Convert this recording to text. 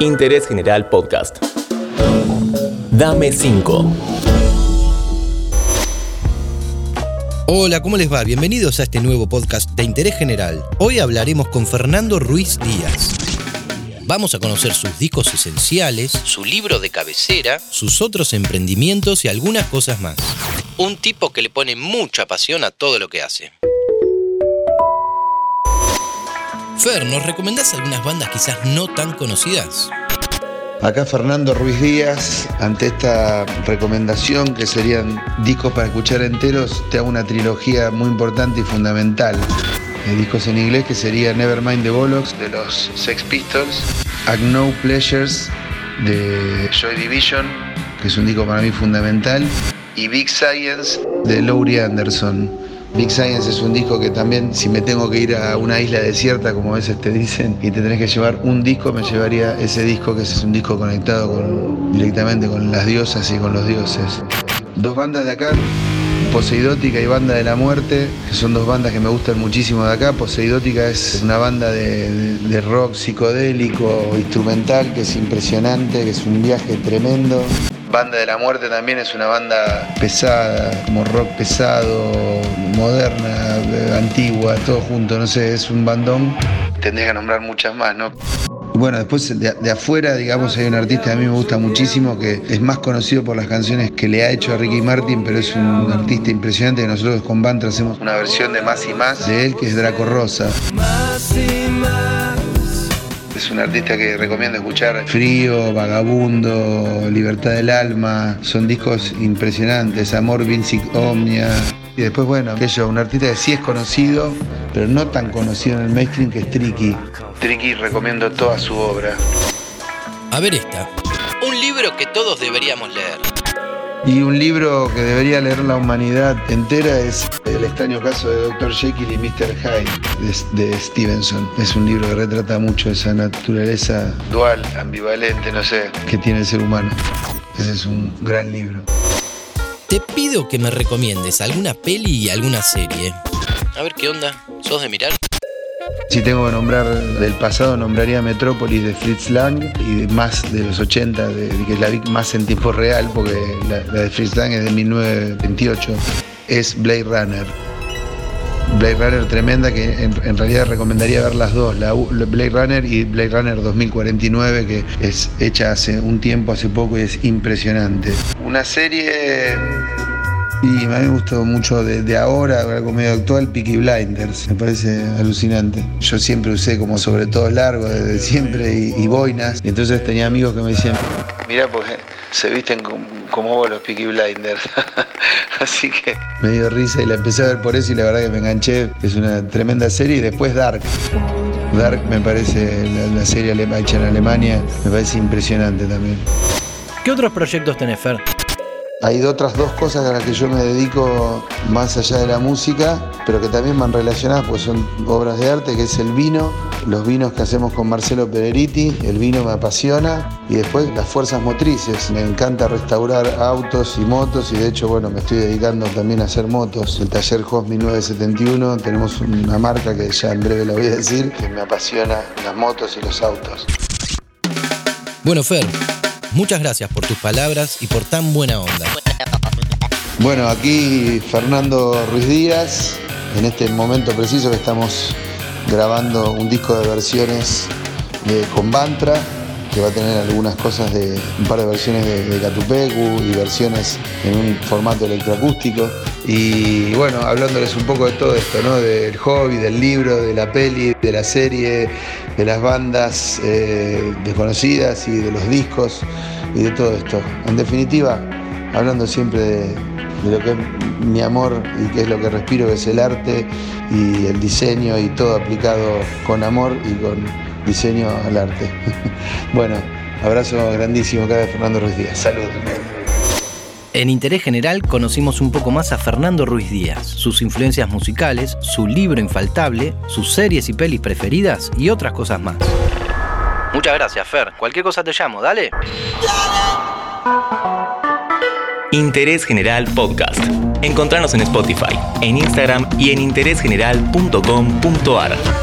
Interés General Podcast. Dame 5. Hola, ¿cómo les va? Bienvenidos a este nuevo podcast de Interés General. Hoy hablaremos con Fernando Ruiz Díaz. Vamos a conocer sus discos esenciales, su libro de cabecera, sus otros emprendimientos y algunas cosas más. Un tipo que le pone mucha pasión a todo lo que hace. Fer, ¿nos recomendás algunas bandas quizás no tan conocidas? Acá Fernando Ruiz Díaz, ante esta recomendación que serían discos para escuchar enteros, te hago una trilogía muy importante y fundamental. Discos en inglés que sería Nevermind the Bollocks de los Sex Pistols, No Pleasures de Joy Division, que es un disco para mí fundamental, y Big Science de Laurie Anderson. Big Science es un disco que también, si me tengo que ir a una isla desierta, como a veces te dicen, y te tenés que llevar un disco, me llevaría ese disco, que es un disco conectado directamente con las diosas y con los dioses. Dos bandas de acá, Poseidótica y Banda de la Muerte, que son dos bandas que me gustan muchísimo de acá. Poseidótica es una banda de, rock psicodélico, instrumental, que es impresionante, que es un viaje tremendo. Banda de la Muerte también es una banda pesada, como rock pesado, moderna, antigua, todo junto, no sé, es un bandón. Tendría que nombrar muchas más, ¿no? Bueno, después de, afuera, digamos, hay un artista que a mí me gusta muchísimo, que es más conocido por las canciones que le ha hecho a Ricky Martin, pero es un artista impresionante que nosotros con Bantra hacemos una versión de Más y Más de él, que es Draco Rosa. Es un artista que recomiendo escuchar. Frío, Vagabundo, Libertad del Alma, son discos impresionantes. Amor, Vincic Omnia. Y después, bueno, aquello, un artista que sí es conocido, pero no tan conocido en el mainstream, que es Tricky. Tricky recomiendo toda su obra. A ver esta. Un libro que todos deberíamos leer. Y un libro que debería leer la humanidad entera es El extraño caso de Dr. Jekyll y Mr. Hyde de, Stevenson. Es un libro que retrata mucho esa naturaleza dual, ambivalente, no sé, que tiene el ser humano. Ese es un gran libro. Te pido que me recomiendes alguna peli y alguna serie. A ver qué onda. ¿Sos de mirar? Si tengo que nombrar del pasado, nombraría Metrópolis de Fritz Lang y más de los 80, de, que la vi más en tiempo real, porque la, de Fritz Lang es de 1928, es Blade Runner. Blade Runner tremenda, que en, realidad recomendaría ver las dos, la, Blade Runner y Blade Runner 2049, que es hecha hace un tiempo, hace poco y es impresionante. Una serie y a mí me gustó mucho de, ahora, algo medio actual, Peaky Blinders. Me parece alucinante. Yo siempre usé como sobre todo largo, desde siempre, y, boinas. Y entonces tenía amigos que me decían, mira, pues se visten como, vos los Peaky Blinders. Así que me dio risa y la empecé a ver por eso y la verdad que me enganché. Es una tremenda serie. Y después Dark. Dark me parece, la serie hecha en Alemania, me parece impresionante también. ¿Qué otros proyectos tenés, Fer? Hay otras dos cosas a las que yo me dedico más allá de la música, pero que también van relacionadas, pues son obras de arte, que es el vino, los vinos que hacemos con Marcelo Pereriti, el vino me apasiona, y después las fuerzas motrices. Me encanta restaurar autos y motos, y de hecho, bueno, me estoy dedicando también a hacer motos. El taller HOS 1971, tenemos una marca que ya en breve la voy a decir, que me apasiona las motos y los autos. Bueno, Fer, Muchas gracias por tus palabras y por tan buena onda. Bueno, aquí Fernando Ruiz Díaz, en este momento preciso que estamos grabando un disco de versiones con Bantra, que va a tener algunas cosas de un par de versiones de, de Catupecu y versiones en un formato electroacústico. Y bueno, hablándoles un poco de todo esto, ¿no? Del hobby, del libro, de la peli, de la serie, de las bandas eh, desconocidas y de los discos y de todo esto. En definitiva, hablando siempre de, lo que es mi amor y qué es lo que respiro, que es el arte y el diseño y todo aplicado con amor y con diseño al arte. bueno, abrazo grandísimo acá de Fernando Ruiz Díaz. Salud. En Interés General conocimos un poco más a Fernando Ruiz Díaz, sus influencias musicales, su libro infaltable, sus series y pelis preferidas y otras cosas más. Muchas gracias, Fer. Cualquier cosa te llamo, dale. Interés General Podcast. Encontrarnos en Spotify, en Instagram y en interésgeneral.com.ar.